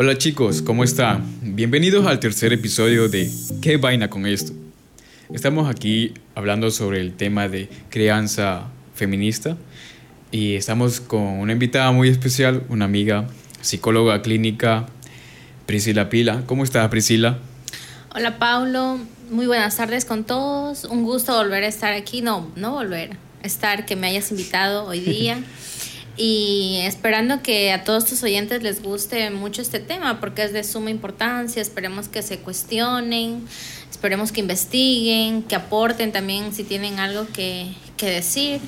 Hola chicos, ¿cómo están? Bienvenidos al tercer episodio de ¿Qué vaina con esto? Estamos aquí hablando sobre el tema de crianza feminista y estamos con una invitada muy especial, una amiga, psicóloga clínica, Priscila Pila. ¿Cómo estás, Priscila? Hola, Paulo. Muy buenas tardes con todos. Un gusto volver a estar aquí. No, no volver. Estar, que me hayas invitado hoy día. y esperando que a todos tus oyentes les guste mucho este tema porque es de suma importancia. Esperemos que se cuestionen, esperemos que investiguen, que aporten también si tienen algo que, que decir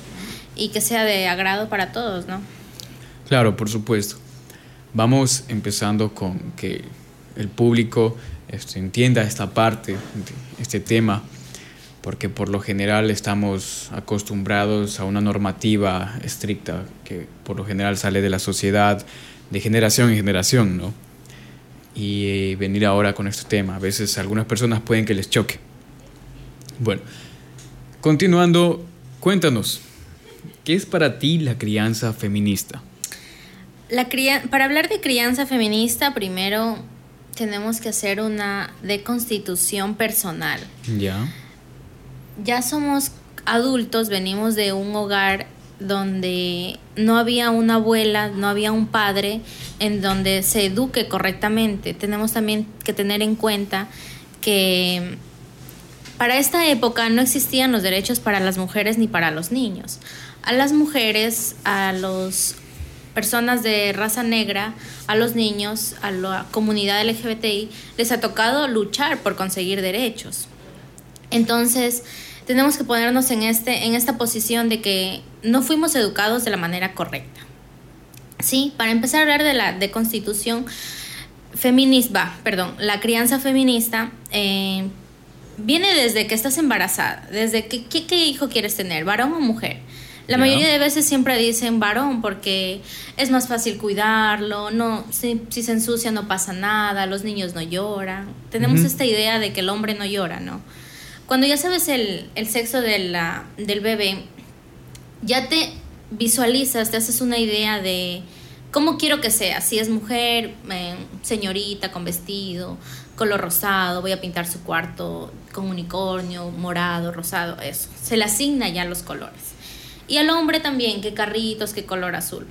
y que sea de agrado para todos, ¿no? Claro, por supuesto. Vamos empezando con que el público este, entienda esta parte, este tema, porque por lo general estamos acostumbrados a una normativa estricta que por lo general sale de la sociedad de generación en generación, ¿no? Y eh, venir ahora con este tema, a veces algunas personas pueden que les choque. Bueno, continuando, cuéntanos, ¿qué es para ti la crianza feminista? La para hablar de crianza feminista, primero tenemos que hacer una deconstitución personal. Ya. Ya somos adultos, venimos de un hogar donde no había una abuela, no había un padre en donde se eduque correctamente. Tenemos también que tener en cuenta que para esta época no existían los derechos para las mujeres ni para los niños. A las mujeres, a los personas de raza negra, a los niños, a la comunidad LGBTI, les ha tocado luchar por conseguir derechos. Entonces, tenemos que ponernos en, este, en esta posición de que no fuimos educados de la manera correcta. Sí, para empezar a hablar de la de constitución feminista, perdón, la crianza feminista eh, viene desde que estás embarazada, desde que, qué hijo quieres tener, varón o mujer. La mayoría de veces siempre dicen varón porque es más fácil cuidarlo, no, si, se ensucia no pasa nada, los niños no lloran. Tenemos esta idea de que el hombre no llora, ¿no? Cuando ya sabes el, sexo de la, del bebé, ya te visualizas, te haces una idea de cómo quiero que sea, si es mujer, eh, señorita con vestido, color rosado, voy a pintar su cuarto con unicornio, morado, rosado, eso. Se le asigna ya los colores. Y al hombre también, qué carritos, qué color azul.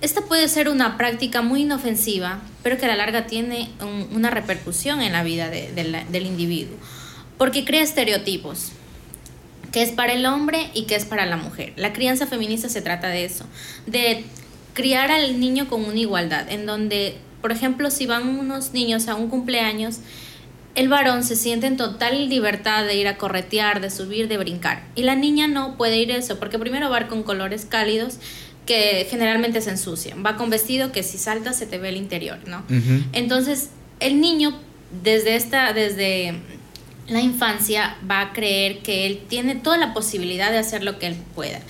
Esta puede ser una práctica muy inofensiva, pero que a la larga tiene una repercusión en la vida del individuo, porque crea estereotipos, que es para el hombre y que es para la mujer. La crianza feminista se trata de eso, de criar al niño con una igualdad, en donde, por ejemplo, si van unos niños a un cumpleaños, el varón se siente en total libertad de ir a corretear, de subir, de brincar. Y la niña no puede ir eso, porque primero va con colores cálidos que generalmente se ensucian. Va con vestido que si salta se te ve el interior, ¿no? Entonces, el niño desde esta, desde la infancia va a creer que él tiene toda la posibilidad de hacer lo que él pueda.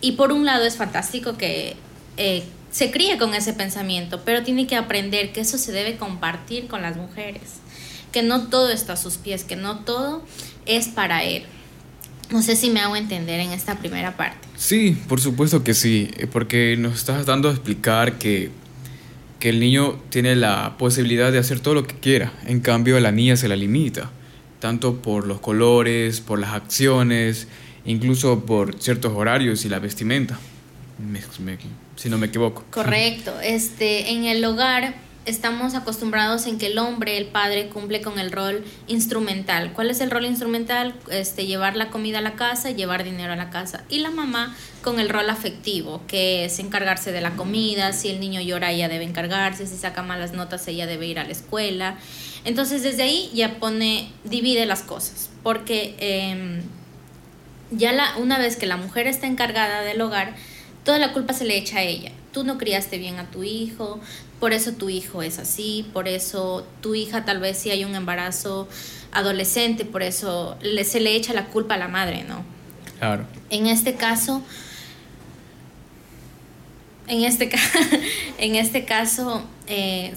Y por un lado es fantástico que eh, se críe con ese pensamiento, pero tiene que aprender que eso se debe compartir con las mujeres que no todo está a sus pies, que no todo es para él. No sé si me hago entender en esta primera parte. Sí, por supuesto que sí, eh, porque nos estás dando a explicar que, que el niño tiene la posibilidad de hacer todo lo que quiera, en cambio a la niña se la limita, tanto por los colores, por las acciones, incluso por ciertos horarios y la vestimenta, si no me equivoco. Correcto, este, en el hogar estamos acostumbrados en que el hombre, el padre, cumple con el rol instrumental. ¿Cuál es el rol instrumental? Este, llevar la comida a la casa, llevar dinero a la casa. Y la mamá con el rol afectivo, que es encargarse de la comida, si el niño llora ella debe encargarse, si saca malas notas ella debe ir a la escuela. Entonces desde ahí ya pone, divide las cosas, porque em, ya la, una vez que la mujer está encargada del hogar, toda la culpa se le echa a ella. Tú no criaste bien a tu hijo, por eso tu hijo es así, por eso tu hija tal vez si hay un embarazo adolescente, por eso le, se le echa la culpa a la madre, ¿no? Claro. En este caso, en este, en este caso, eh,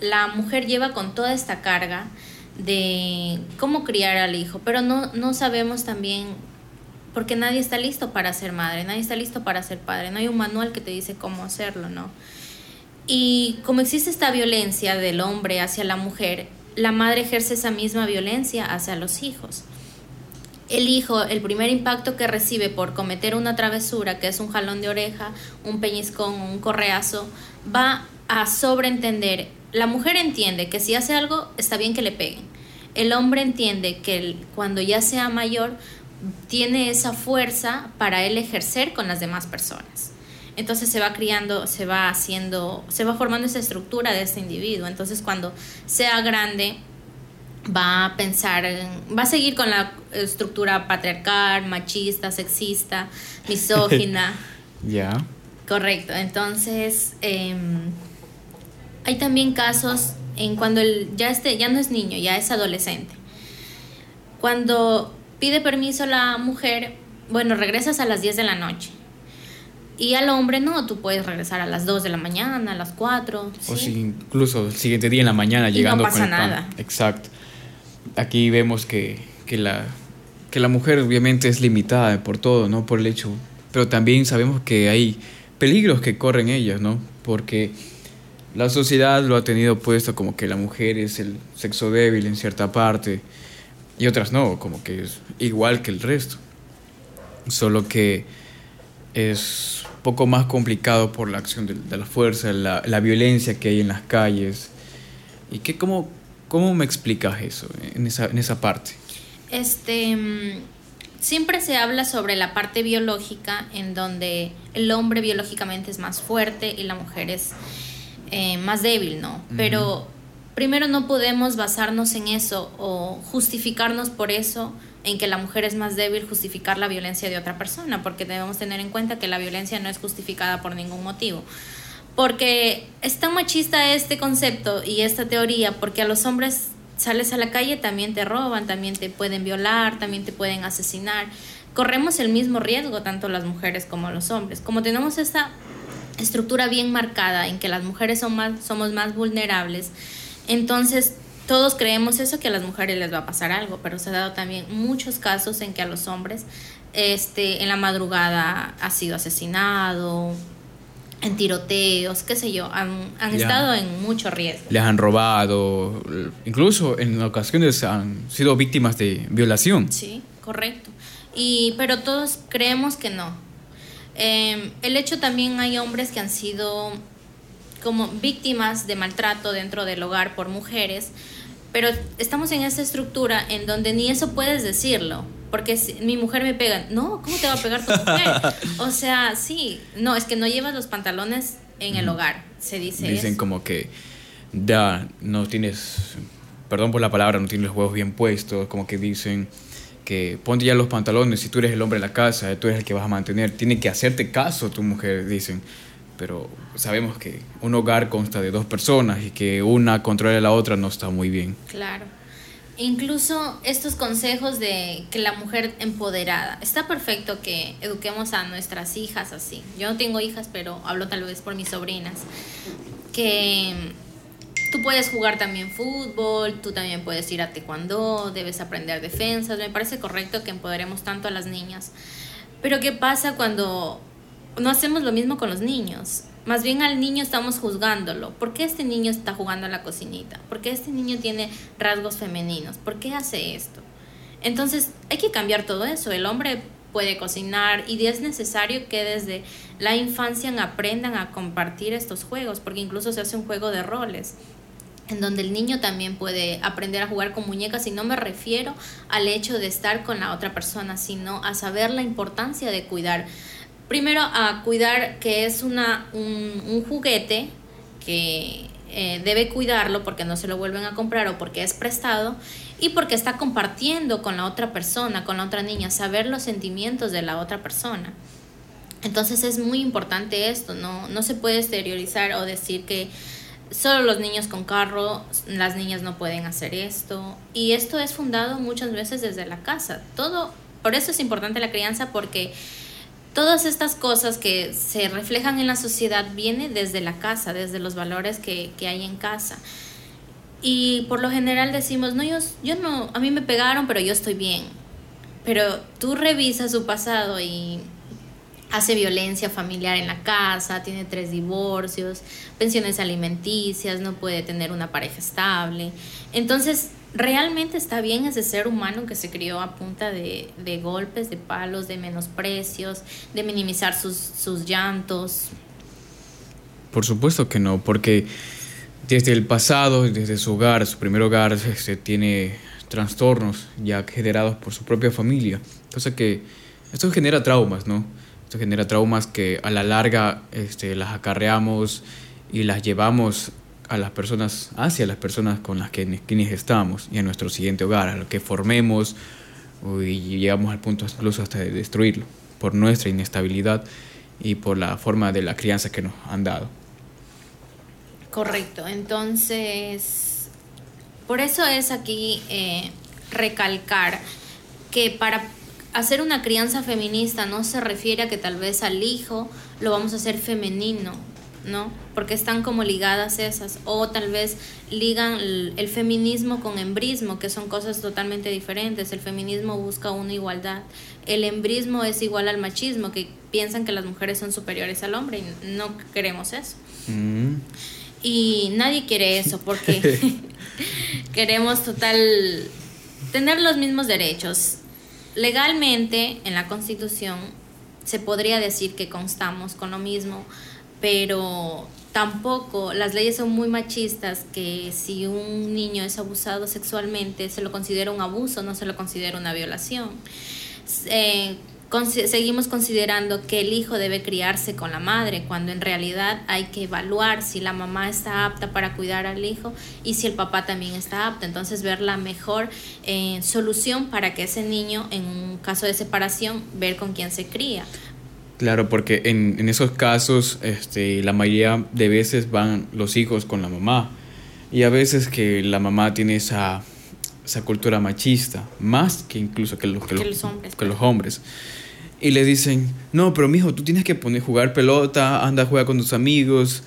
la mujer lleva con toda esta carga de cómo criar al hijo, pero no, no sabemos también, porque nadie está listo para ser madre, nadie está listo para ser padre, no hay un manual que te dice cómo hacerlo, ¿no? Y como existe esta violencia del hombre hacia la mujer, la madre ejerce esa misma violencia hacia los hijos. El hijo, el primer impacto que recibe por cometer una travesura, que es un jalón de oreja, un peñiscón, un correazo, va a sobreentender. La mujer entiende que si hace algo, está bien que le peguen. El hombre entiende que cuando ya sea mayor, tiene esa fuerza para él ejercer con las demás personas. Entonces se va criando, se va haciendo, se va formando esa estructura de este individuo. Entonces cuando sea grande va a pensar, va a seguir con la estructura patriarcal, machista, sexista, misógina. Ya. Correcto. Entonces em, hay también casos en cuando el, ya, este, ya no es niño, ya es adolescente. Cuando pide permiso la mujer, bueno, regresas a las 10 de la noche y al hombre no, tú puedes regresar a las 2 de la mañana, a las 4. O si incluso el siguiente día en la mañana llegando no pasa nada. Exacto. Aquí vemos que, que, la, que la mujer obviamente es limitada por todo, ¿no? Por el hecho. Pero también sabemos que hay peligros que corren ellas, ¿no? Porque la sociedad lo ha tenido puesto como que la mujer es el sexo débil en cierta parte y otras no, como que es igual que el resto. Solo que es poco más complicado por la acción de, la fuerza, la, la, violencia que hay en las calles. ¿Y qué, cómo, cómo me explicas eso en esa, en esa parte? Este, siempre se habla sobre la parte biológica en donde el hombre biológicamente es más fuerte y la mujer es eh, más débil, ¿no? Pero primero no podemos basarnos en eso o justificarnos por eso en que la mujer es más débil justificar la violencia de otra persona, porque debemos tener en cuenta que la violencia no es justificada por ningún motivo. Porque es tan machista este concepto y esta teoría, porque a los hombres sales a la calle también te roban, también te pueden violar, también te pueden asesinar. Corremos el mismo riesgo tanto las mujeres como los hombres. Como tenemos esta estructura bien marcada en que las mujeres son más, somos más vulnerables, entonces todos creemos eso que a las mujeres les va a pasar algo, pero se ha dado también muchos casos en que a los hombres este, en la madrugada ha sido asesinado, en tiroteos, qué sé yo, han, estado en mucho riesgo. Les han robado, incluso en ocasiones han sido víctimas de violación. Sí, correcto. Y, pero todos creemos que no. Em, el hecho también hay hombres que han sido como víctimas de maltrato dentro del hogar por mujeres, pero estamos en esa estructura en donde ni eso puedes decirlo, porque si mi mujer me pega, no, ¿cómo te va a pegar tu mujer? o sea, sí, no, es que no llevas los pantalones en el hogar, se dice. Dicen como que ya no tienes, perdón por la palabra, no tienes los huevos bien puestos, como que dicen que ponte ya los pantalones, si tú eres el hombre de la casa, tú eres el que vas a mantener, tiene que hacerte caso tu mujer, dicen pero sabemos que un hogar consta de dos personas y que una controla a la otra no está muy bien. Claro. Incluso estos consejos de que la mujer empoderada, está perfecto que eduquemos a nuestras hijas así. Yo no tengo hijas, pero hablo tal vez por mis sobrinas. Que tú puedes jugar también fútbol, tú también puedes ir a taekwondo, debes aprender defensas. Me parece correcto que empoderemos tanto a las niñas. Pero ¿qué pasa cuando no hacemos lo mismo con los niños. Más bien al niño estamos juzgándolo. ¿Por qué este niño está jugando a la cocinita? ¿Por qué este niño tiene rasgos femeninos? ¿Por qué hace esto? Entonces hay que cambiar todo eso. El hombre puede cocinar y es necesario que desde la infancia aprendan a compartir estos juegos, porque incluso se hace un juego de roles en donde el niño también puede aprender a jugar con muñecas y no me refiero al hecho de estar con la otra persona, sino a saber la importancia de cuidar primero a cuidar que es una, un, juguete que eh, debe cuidarlo porque no se lo vuelven a comprar o porque es prestado y porque está compartiendo con la otra persona, con la otra niña, saber los sentimientos de la otra persona. Entonces es muy importante esto, no, no se puede exteriorizar o decir que solo los niños con carro, las niñas no pueden hacer esto. Y esto es fundado muchas veces desde la casa. Todo, por eso es importante la crianza porque todas estas cosas que se reflejan en la sociedad vienen desde la casa, desde los valores que, hay en casa. Y por lo general decimos, no, yo, yo no, a mí me pegaron, pero yo estoy bien. Pero tú revisas su pasado y hace violencia familiar en la casa, tiene tres divorcios, pensiones alimenticias, no puede tener una pareja estable. Entonces, realmente está bien ese ser humano que se crió a punta de, golpes, de palos, de menosprecios, de minimizar sus, sus llantos. Por supuesto que no, porque desde el pasado, desde su hogar, su primer hogar, este, tiene trastornos ya generados por su propia familia. Cosa que esto genera traumas, ¿no? Genera traumas que a la larga este, las acarreamos y las llevamos a las personas, hacia las personas con las que quienes estamos y a nuestro siguiente hogar, a lo que formemos y llegamos al punto incluso hasta de destruirlo por nuestra inestabilidad y por la forma de la crianza que nos han dado. Correcto, entonces, por eso es aquí eh, recalcar que para hacer una crianza feminista no se refiere a que tal vez al hijo lo vamos a hacer femenino, ¿no? Porque están como ligadas esas, o tal vez ligan el, feminismo con embrismo, que son cosas totalmente diferentes. El feminismo busca una igualdad. El embrismo es igual al machismo, que piensan que las mujeres son superiores al hombre y no queremos eso. Mm. Y nadie quiere eso porque queremos total tener los mismos derechos. Legalmente, en la Constitución, se podría decir que constamos con lo mismo, pero tampoco las leyes son muy machistas que si un niño es abusado sexualmente se lo considera un abuso, no se lo considera una violación. Eh, seguimos considerando que el hijo debe criarse con la madre, cuando en realidad hay que evaluar si la mamá está apta para cuidar al hijo y si el papá también está apto. Entonces ver la mejor eh, solución para que ese niño, en un caso de separación, ver con quién se cría. Claro, porque en, en, esos casos este, la mayoría de veces van los hijos con la mamá y a veces que la mamá tiene esa, esa cultura machista, más que incluso que los, que, los, hombres. Que los hombres. Y le dicen, no, pero mijo, tú tienes que poner, jugar pelota, anda, juega con tus amigos.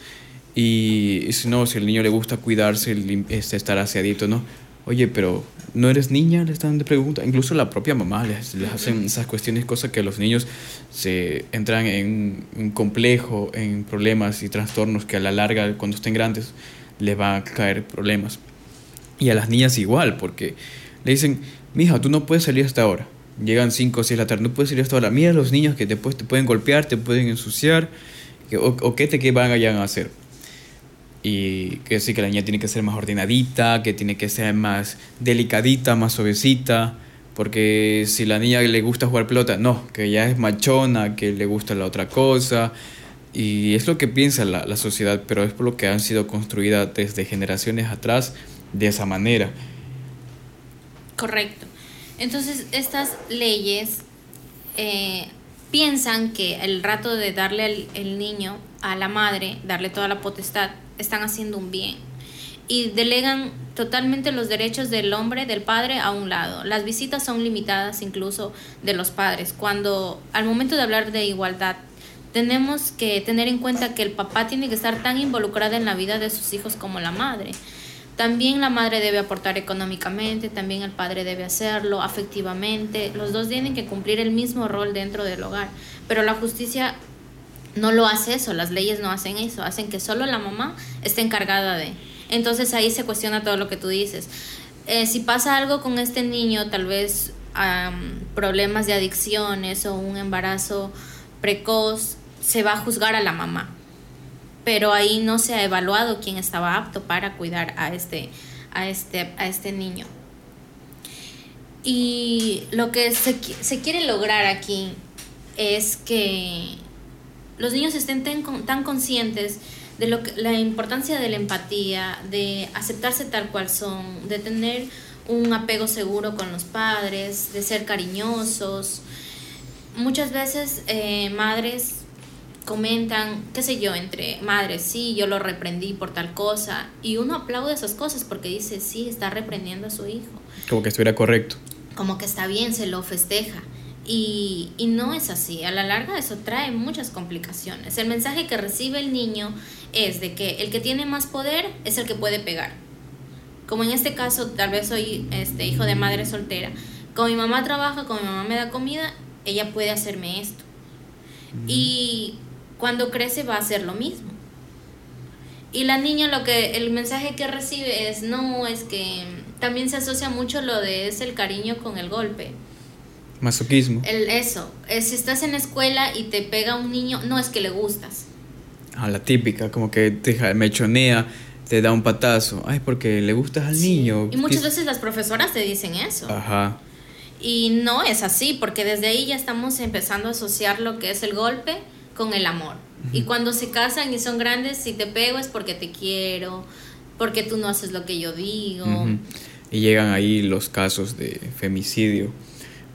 Y, si no, si el niño le gusta cuidarse, este, estar aseadito, ¿no? Oye, pero ¿no eres niña? Le están de pregunta. Incluso la propia mamá les, les hacen esas cuestiones, cosas que los niños se entran en un complejo, en problemas y trastornos que a la larga, cuando estén grandes, les van a caer problemas. Y a las niñas igual, porque le dicen, mija, tú no puedes salir hasta ahora. Llegan 5 o 6 de la tarde, no puedes salir hasta ahora. Mira a los niños que después te pueden golpear, te pueden ensuciar, o, o qué te qué van a hacer y que sí que la niña tiene que ser más ordenadita, que tiene que ser más delicadita, más suavecita, porque si la niña le gusta jugar pelota, no, que ya es machona, que le gusta la otra cosa, y es lo que piensa la, la sociedad, pero es por lo que han sido construidas desde generaciones atrás de esa manera. Correcto. Entonces, estas leyes eh, piensan que el rato de darle al el niño a la madre, darle toda la potestad, están haciendo un bien y delegan totalmente los derechos del hombre, del padre, a un lado. Las visitas son limitadas incluso de los padres. Cuando al momento de hablar de igualdad, tenemos que tener en cuenta que el papá tiene que estar tan involucrado en la vida de sus hijos como la madre. También la madre debe aportar económicamente, también el padre debe hacerlo afectivamente. Los dos tienen que cumplir el mismo rol dentro del hogar. Pero la justicia no lo hace eso, las leyes no hacen eso, hacen que solo la mamá esté encargada de. Entonces ahí se cuestiona todo lo que tú dices. Eh, si pasa algo con este niño, tal vez problemas de adicciones o un embarazo precoz, se va a juzgar a la mamá. Pero ahí no se ha evaluado quién estaba apto para cuidar a este, a este, a este niño. Y lo que se, quiere lograr aquí es que los niños estén tan, conscientes de lo que, la importancia de la empatía, de aceptarse tal cual son, de tener un apego seguro con los padres, de ser cariñosos. Muchas veces eh, madres comentan, qué sé yo, entre madres, sí, yo lo reprendí por tal cosa, y uno aplaude esas cosas porque dice, sí, está reprendiendo a su hijo. Como que estuviera correcto. Como que está bien, se lo festeja. Y, y, no es así. A la larga eso trae muchas complicaciones. El mensaje que recibe el niño es de que el que tiene más poder es el que puede pegar. Como en este caso, tal vez soy este, hijo de madre soltera. Como mi mamá trabaja, como mi mamá me da comida, ella puede hacerme esto. Y cuando crece va a hacer lo mismo. Y la niña lo que el mensaje que recibe es no, es que también se asocia mucho lo de es el cariño con el golpe. Masoquismo. El, eso, si estás en la escuela y te pega un niño, no es que le gustas. A la típica, como que te mechonea, te da un patazo. Ay, porque le gustas al niño. Y muchas veces las profesoras te dicen eso. Ajá. Y no es así, porque desde ahí ya estamos empezando a asociar lo que es el golpe con el amor. Y cuando se casan y son grandes, si te pego es porque te quiero, porque tú no haces lo que yo digo. Y llegan ahí los casos de femicidio,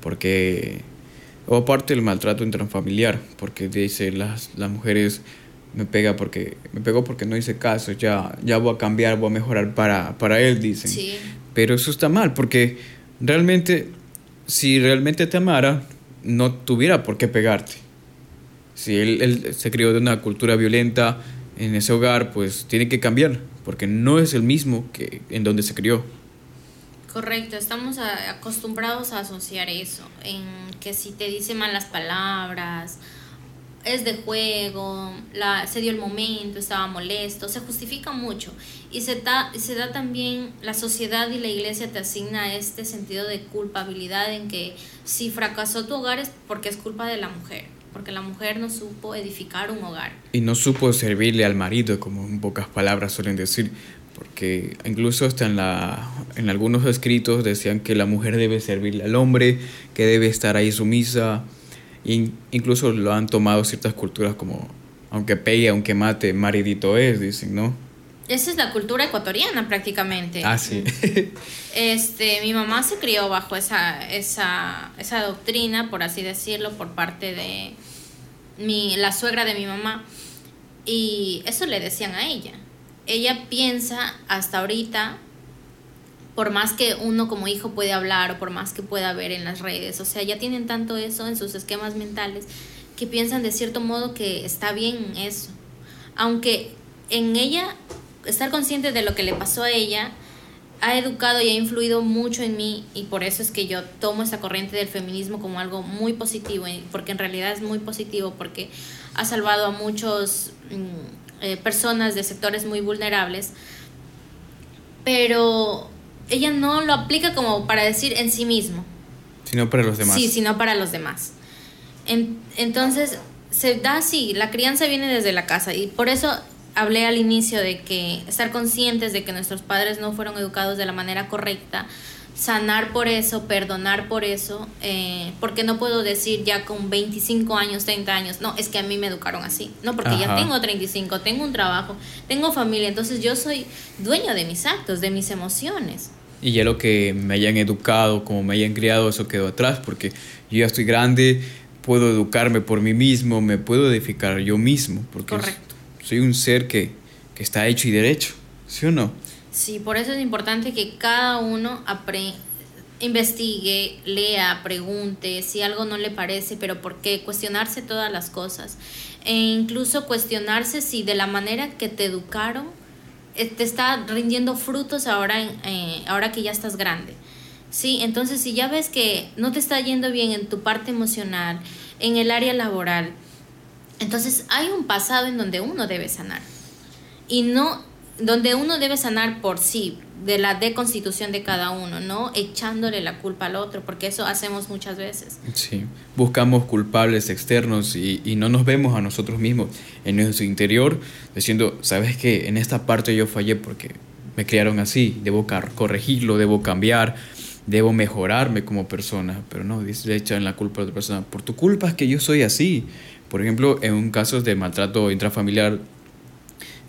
porque, o aparte el maltrato intrafamiliar, porque dice las, las mujeres me pega porque me pegó porque no hice caso, ya, ya voy a cambiar, voy a mejorar para, para él, dicen. Sí. Pero eso está mal, porque realmente, si realmente te amara, no tuviera por qué pegarte. Si él, se crió de una cultura violenta en ese hogar, pues tiene que cambiar, porque no es el mismo que en donde se crió. Correcto, estamos acostumbrados a asociar eso, en que si te dice malas palabras, es de juego, la, se dio el momento, estaba molesto, se justifica mucho. Y se da, se da también, la sociedad y la iglesia te asigna este sentido de culpabilidad en que si fracasó tu hogar es porque es culpa de la mujer, porque la mujer no supo edificar un hogar. Y no supo servirle al marido, como en pocas palabras suelen decir, porque incluso hasta en, la, en algunos escritos decían que la mujer debe servirle al hombre, que debe estar ahí sumisa incluso lo han tomado ciertas culturas como, aunque pegue, aunque mate, maridito es, dicen, ¿no? Esa es la cultura ecuatoriana prácticamente. Ah, sí. este, mi mamá se crió bajo esa, esa, esa doctrina, por así decirlo, por parte de mi, la suegra de mi mamá. Y eso le decían a ella. Ella piensa hasta ahorita por más que uno como hijo puede hablar o por más que pueda ver en las redes, o sea, ya tienen tanto eso en sus esquemas mentales que piensan de cierto modo que está bien eso. Aunque en ella, estar consciente de lo que le pasó a ella, ha educado y ha influido mucho en mí y por eso es que yo tomo esta corriente del feminismo como algo muy positivo, porque en realidad es muy positivo, porque ha salvado a muchas mm, eh, personas de sectores muy vulnerables, pero ella no lo aplica como para decir en sí mismo. Sino para los demás. Sí, sino para los demás. entonces, se da así, la crianza viene desde la casa y por eso hablé al inicio de que estar conscientes de que nuestros padres no fueron educados de la manera correcta, sanar por eso, perdonar por eso, eh, porque no puedo decir ya con 25 años, 30 años, no, es que a mí me educaron así, no, porque ya tengo 35, tengo un trabajo, tengo familia, entonces yo soy dueño de mis actos, de mis emociones. Y ya lo que me hayan educado, como me hayan criado, eso quedó atrás, porque yo ya estoy grande, puedo educarme por mí mismo, me puedo edificar yo mismo, porque soy un ser que, que, está hecho y derecho, ¿sí o no? Sí, por eso es importante que cada uno investigue, lea, pregunte, si algo no le parece, pero por qué, cuestionarse todas las cosas, e incluso cuestionarse si de la manera que te educaron, eh, te está rindiendo frutos ahora, eh, ahora que ya estás grande. Sí, entonces si ya ves que no te está yendo bien en tu parte emocional, en el área laboral, entonces hay un pasado en donde uno debe sanar. Y no, donde uno debe sanar por sí, de la deconstitución de cada uno, no echándole la culpa al otro, porque eso hacemos muchas veces. Sí, buscamos culpables externos y, no nos vemos a nosotros mismos en nuestro interior diciendo, sabes que en esta parte yo fallé porque me criaron así, debo corregirlo, debo cambiar, debo mejorarme como persona, pero no, le echan la culpa a otra persona, por tu culpa es que yo soy así. Por ejemplo, en un caso de maltrato intrafamiliar,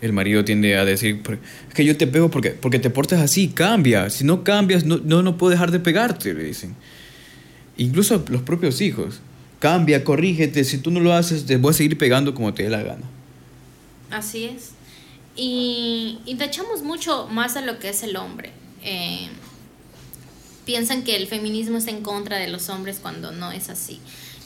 el marido tiende a decir, es que yo te pego porque, porque te portas así, cambia, si no cambias no, no, no puedo dejar de pegarte, le dicen. Incluso los propios hijos, cambia, corrígete, si tú no lo haces te voy a seguir pegando como te dé la gana. Así es. Y, y echamos mucho más a lo que es el hombre. Eh, piensan que el feminismo está en contra de los hombres cuando no es así.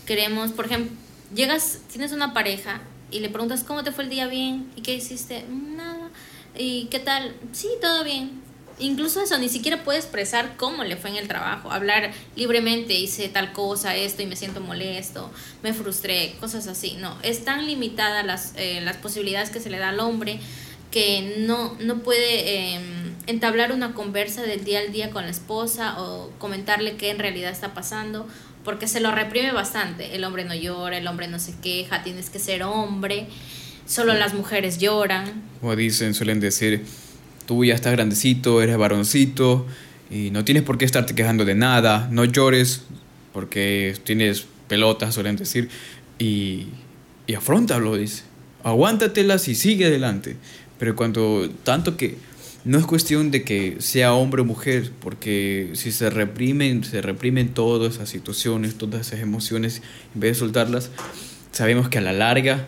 Queremos, por ejemplo, llegas, tienes una pareja y le preguntas cómo te fue el día bien y qué hiciste, nada. ¿Y qué tal? Sí, todo bien. incluso eso, ni siquiera puede expresar cómo le fue en el trabajo, hablar libremente, hice tal cosa, esto y me siento molesto, me frustré, cosas así. No, es tan limitada las, eh, las posibilidades que se le da al hombre que no, no puede em, entablar una conversa del día al día con la esposa o comentarle qué en realidad está pasando, porque se lo reprime bastante. El hombre no llora, el hombre no se queja, tienes que ser hombre, solo las mujeres lloran. Como dicen, suelen decir, tú ya estás grandecito, eres varoncito y no tienes por qué estarte quejando de nada, no llores porque tienes pelotas, suelen decir, y, y afrontalo, dice. Aguántatelas y sigue adelante. Pero cuando tanto que no es cuestión de que sea hombre o mujer, porque si se reprimen, se reprimen todas esas situaciones, todas esas emociones, en vez de soltarlas, sabemos que a la larga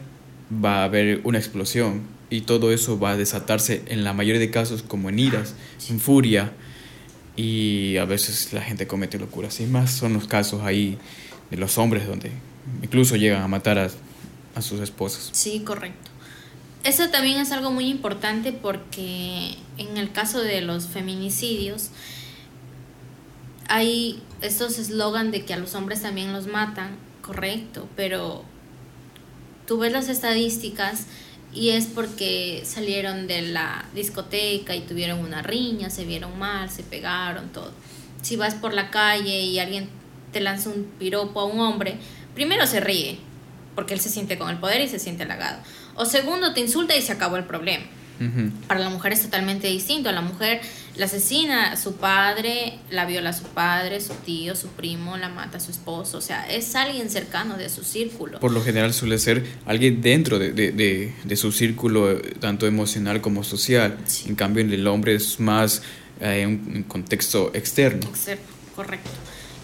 va a haber una explosión y todo eso va a desatarse en la mayoría de casos como en iras, en furia y a veces la gente comete locuras. Y más son los casos ahí de los hombres donde incluso llegan a matar a, a sus esposas. Sí, correcto. Eso también es algo muy importante porque en el caso de los feminicidios hay estos eslogan de que a los hombres también los matan, correcto, pero tú ves las estadísticas y es porque salieron de la discoteca y tuvieron una riña, se vieron mal, se pegaron, todo. Si vas por la calle y alguien te lanza un piropo a un hombre, primero se ríe, porque él se siente con el poder y se siente halagado. O segundo, te insulta y se acabó el problema. Para la mujer es totalmente distinto. A la mujer la asesina a su padre, la viola a su padre, su tío, su primo, la mata a su esposo. O sea, es alguien cercano de su círculo. Por lo general suele ser alguien dentro de, de, de, su círculo, tanto emocional como social. En cambio, en el hombre es más eh, un, contexto externo. Externo, correcto.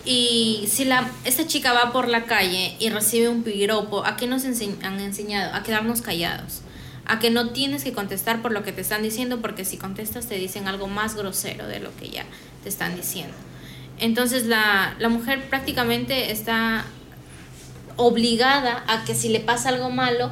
Y si la, esta chica va por la calle y recibe un piropo, ¿a qué nos han enseñado? A quedarnos callados. A que no tienes que contestar por lo que te están diciendo, porque si contestas te dicen algo más grosero de lo que ya te están diciendo. Entonces la, la mujer prácticamente está obligada a que si le pasa algo malo,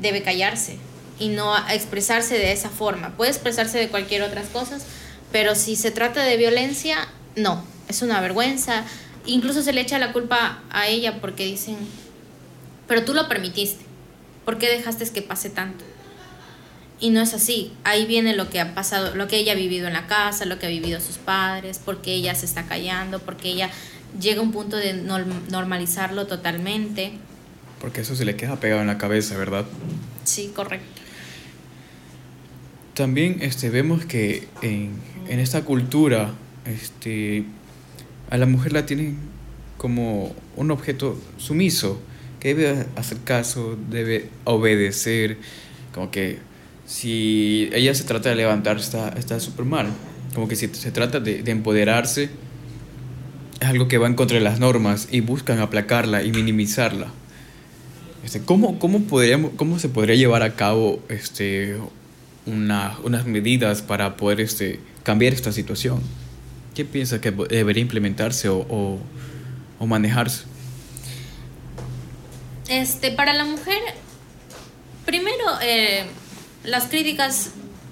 debe callarse y no expresarse de esa forma. Puede expresarse de cualquier otras cosas, pero si se trata de violencia, no, es una vergüenza, incluso se le echa la culpa a ella porque dicen, pero tú lo permitiste, ¿por qué dejaste que pase tanto? Y no es así, ahí viene lo que ha pasado, lo que ella ha vivido en la casa, lo que ha vivido sus padres, porque ella se está callando, porque ella llega a un punto de normalizarlo totalmente. Porque eso se le queda pegado en la cabeza, ¿verdad? Sí, correcto. También este, vemos que en, en esta cultura este, a la mujer la tienen como un objeto sumiso, que debe hacer caso, debe obedecer, como que si ella se trata de levantar está súper mal, como que si se trata de, empoderarse, es algo que va en contra de las normas y buscan aplacarla y minimizarla. Este, ¿cómo, cómo, podríamos, ¿Cómo se podría llevar a cabo este, una, unas medidas para poder este, cambiar esta situación? ¿Qué piensa que debería implementarse o, o, manejarse? Este, para la mujer, primero, eh, las críticas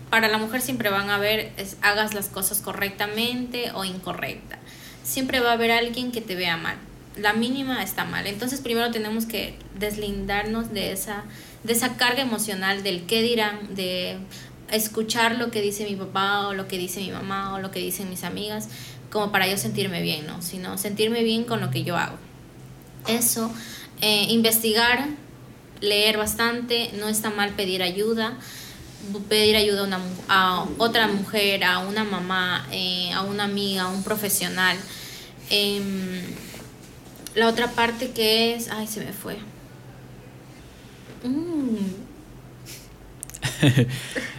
para la mujer siempre van a ver, hagas las cosas correctamente o incorrecta. Siempre va a haber alguien que te vea mal. La mínima está mal. Entonces primero tenemos que deslindarnos de esa, de esa carga emocional del qué dirán, de escuchar lo que dice mi papá o lo que dice mi mamá o lo que dicen mis amigas, como para yo sentirme bien, ¿no? Sino sentirme bien con lo que yo hago. Eso, eh, investigar, leer bastante, no está mal pedir ayuda, pedir ayuda a, una, a otra mujer, a una mamá, eh, a una amiga, a un profesional. Em, la otra parte que es, ay, se me fue. Mm.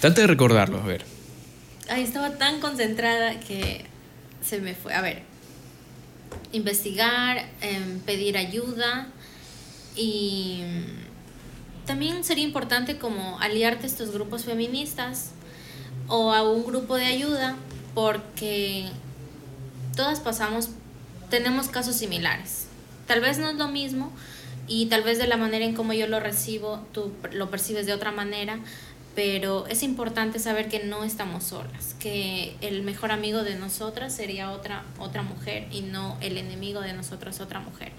Trata de recordarlo, a ver. Ay, estaba tan concentrada que se me fue. A ver, investigar, em, pedir ayuda y también sería importante como aliarte a estos grupos feministas o a un grupo de ayuda porque todas pasamos, tenemos casos similares. Tal vez no es lo mismo y tal vez de la manera en como yo lo recibo, tú lo percibes de otra manera, pero es importante saber que no estamos solas, que el mejor amigo de nosotras sería otra, otra mujer y no el enemigo de nosotras otra mujer.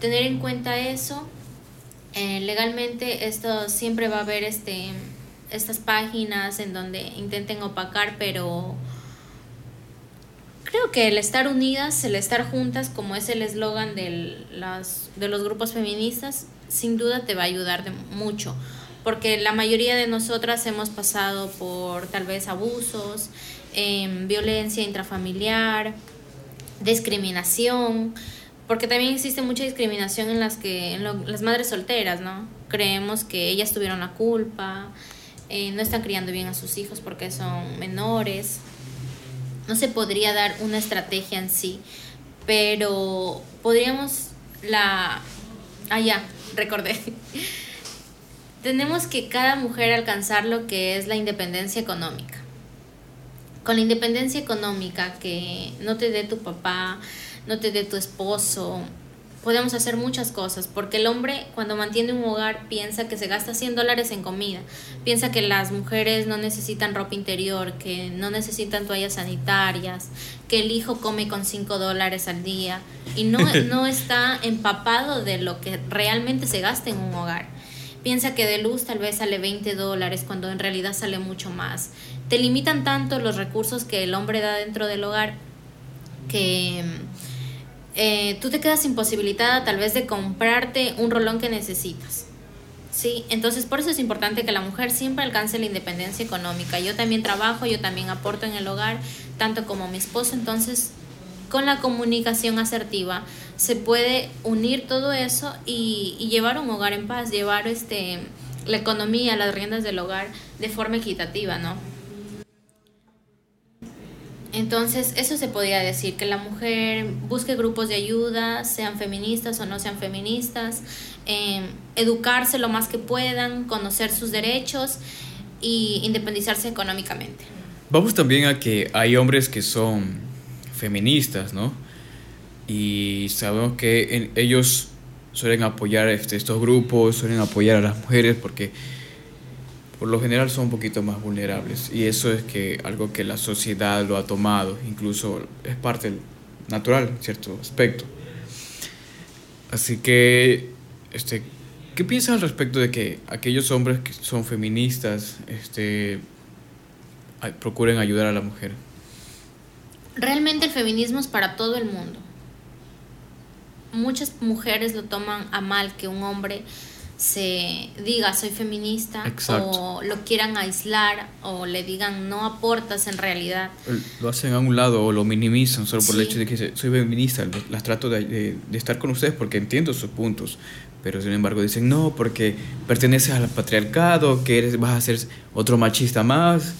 Tener en cuenta eso, eh, legalmente esto siempre va a haber este, estas páginas en donde intenten opacar, pero creo que el estar unidas, el estar juntas, como es el eslogan de, los grupos feministas, sin duda te va a ayudar de mucho porque la mayoría de nosotras hemos pasado por tal vez abusos, em, violencia intrafamiliar, discriminación, porque también existe mucha discriminación en las que en las madres solteras, ¿no? Creemos que ellas tuvieron la culpa, eh, no están criando bien a sus hijos porque son menores. No se podría dar una estrategia en sí, pero podríamos la ah ya, recordé tenemos que cada mujer alcanzar lo que es la independencia económica. Con la independencia económica que no te dé tu papá, no te dé tu esposo, podemos hacer muchas cosas, porque el hombre cuando mantiene un hogar piensa que se gasta 100 dólares en comida, piensa que las mujeres no necesitan ropa interior, que no necesitan toallas sanitarias, que el hijo come con 5 dólares al día y no, no está empapado de lo que realmente se gasta en un hogar piensa que de luz tal vez sale 20 dólares cuando en realidad sale mucho más. Te limitan tanto los recursos que el hombre da dentro del hogar que eh, tú te quedas imposibilitada tal vez de comprarte un rolón que necesitas. Sí, entonces por eso es importante que la mujer siempre alcance la independencia económica. Yo también trabajo, yo también aporto en el hogar, tanto como mi esposo, entonces con la comunicación asertiva se puede unir todo eso y, llevar un hogar en paz, llevar este, la economía, las riendas del hogar de forma equitativa, ¿no? Entonces, eso se podría decir, que la mujer busque grupos de ayuda, sean feministas o no sean feministas, em, educarse lo más que puedan, conocer sus derechos y independizarse económicamente. Vamos también a que hay hombres que son feministas, ¿no? Y sabemos que ellos suelen apoyar este, estos grupos, suelen apoyar a las mujeres porque por lo general son un poquito más vulnerables. Y eso es que algo que la sociedad lo ha tomado, incluso es parte natural en cierto aspecto. Así que, este, ¿qué piensas al respecto de que aquellos hombres que son feministas este, procuren ayudar a la mujer? realmente el feminismo es para todo el mundo. Muchas mujeres lo toman a mal que un hombre se diga soy feminista o lo quieran aislar o le digan no aportas en realidad. Lo hacen a un lado o lo minimizan solo por el hecho de que soy feminista, las trato de, estar con ustedes porque entiendo sus puntos, pero sin embargo dicen no porque perteneces al patriarcado, que eres, vas a ser otro machista más,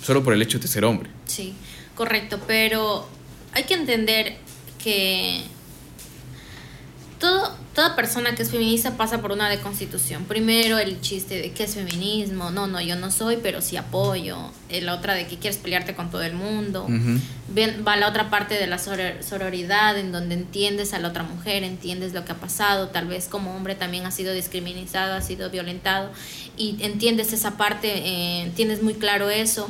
solo por el hecho de ser hombre. Sí. Correcto, pero hay que entender que todo, toda persona que es feminista pasa por una deconstitución. Primero el chiste de qué es feminismo, no, no, yo no soy, pero sí apoyo. Eh, la otra de que quieres pelearte con todo el mundo. va la otra parte de la sororidad, en donde entiendes a la otra mujer, entiendes lo que ha pasado, tal vez como hombre también ha sido discriminado, ha sido violentado, y entiendes esa parte, eh, tienes muy claro eso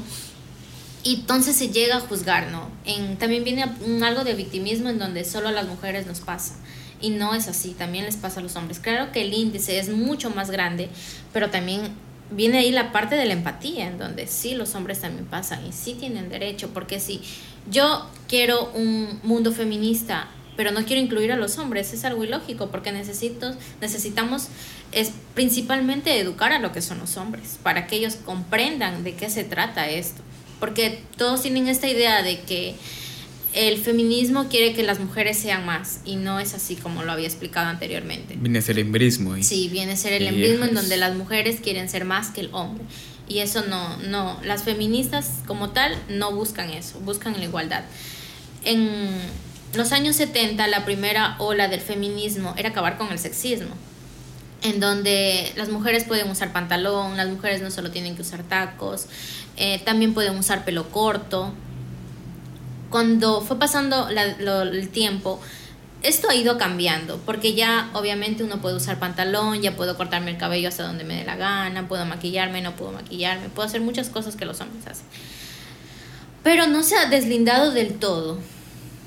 y entonces se llega a juzgar, ¿no? En, también viene algo de victimismo en donde solo a las mujeres nos pasa. Y no es así, también les pasa a los hombres. Claro que el índice es mucho más grande, pero también viene ahí la parte de la empatía, en donde sí los hombres también pasan y sí tienen derecho, porque si yo quiero un mundo feminista, pero no quiero incluir a los hombres, es algo ilógico, porque necesito, necesitamos es principalmente educar a lo que son los hombres, para que ellos comprendan de qué se trata esto porque todos tienen esta idea de que el feminismo quiere que las mujeres sean más y no es así como lo había explicado anteriormente. Viene a ser el embrismo. ¿eh? Sí, viene a ser el embrismo en donde las mujeres quieren ser más que el hombre. Y eso no, no, las feministas como tal no buscan eso, buscan la igualdad. En los años 70 la primera ola del feminismo era acabar con el sexismo en donde las mujeres pueden usar pantalón, las mujeres no solo tienen que usar tacos, eh, también pueden usar pelo corto. Cuando fue pasando el tiempo, esto ha ido cambiando, porque ya obviamente uno puede usar pantalón, ya puedo cortarme el cabello hasta donde me dé la gana, puedo maquillarme, no puedo maquillarme, puedo hacer muchas cosas que los hombres hacen. Pero no se ha deslindado del todo,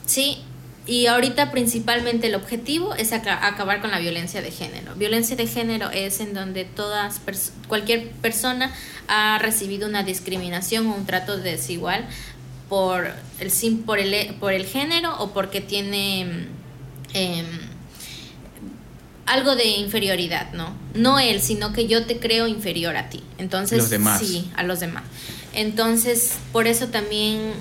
¿sí? Y ahorita principalmente el objetivo es acabar con la violencia de género. Violencia de género es en donde todas cualquier persona ha recibido una discriminación o un trato desigual por el, por el, por el género o porque tiene Em, algo de inferioridad, ¿no? No él, sino que yo te creo inferior a ti. Entonces, los demás. sí, a los demás. Entonces, por eso también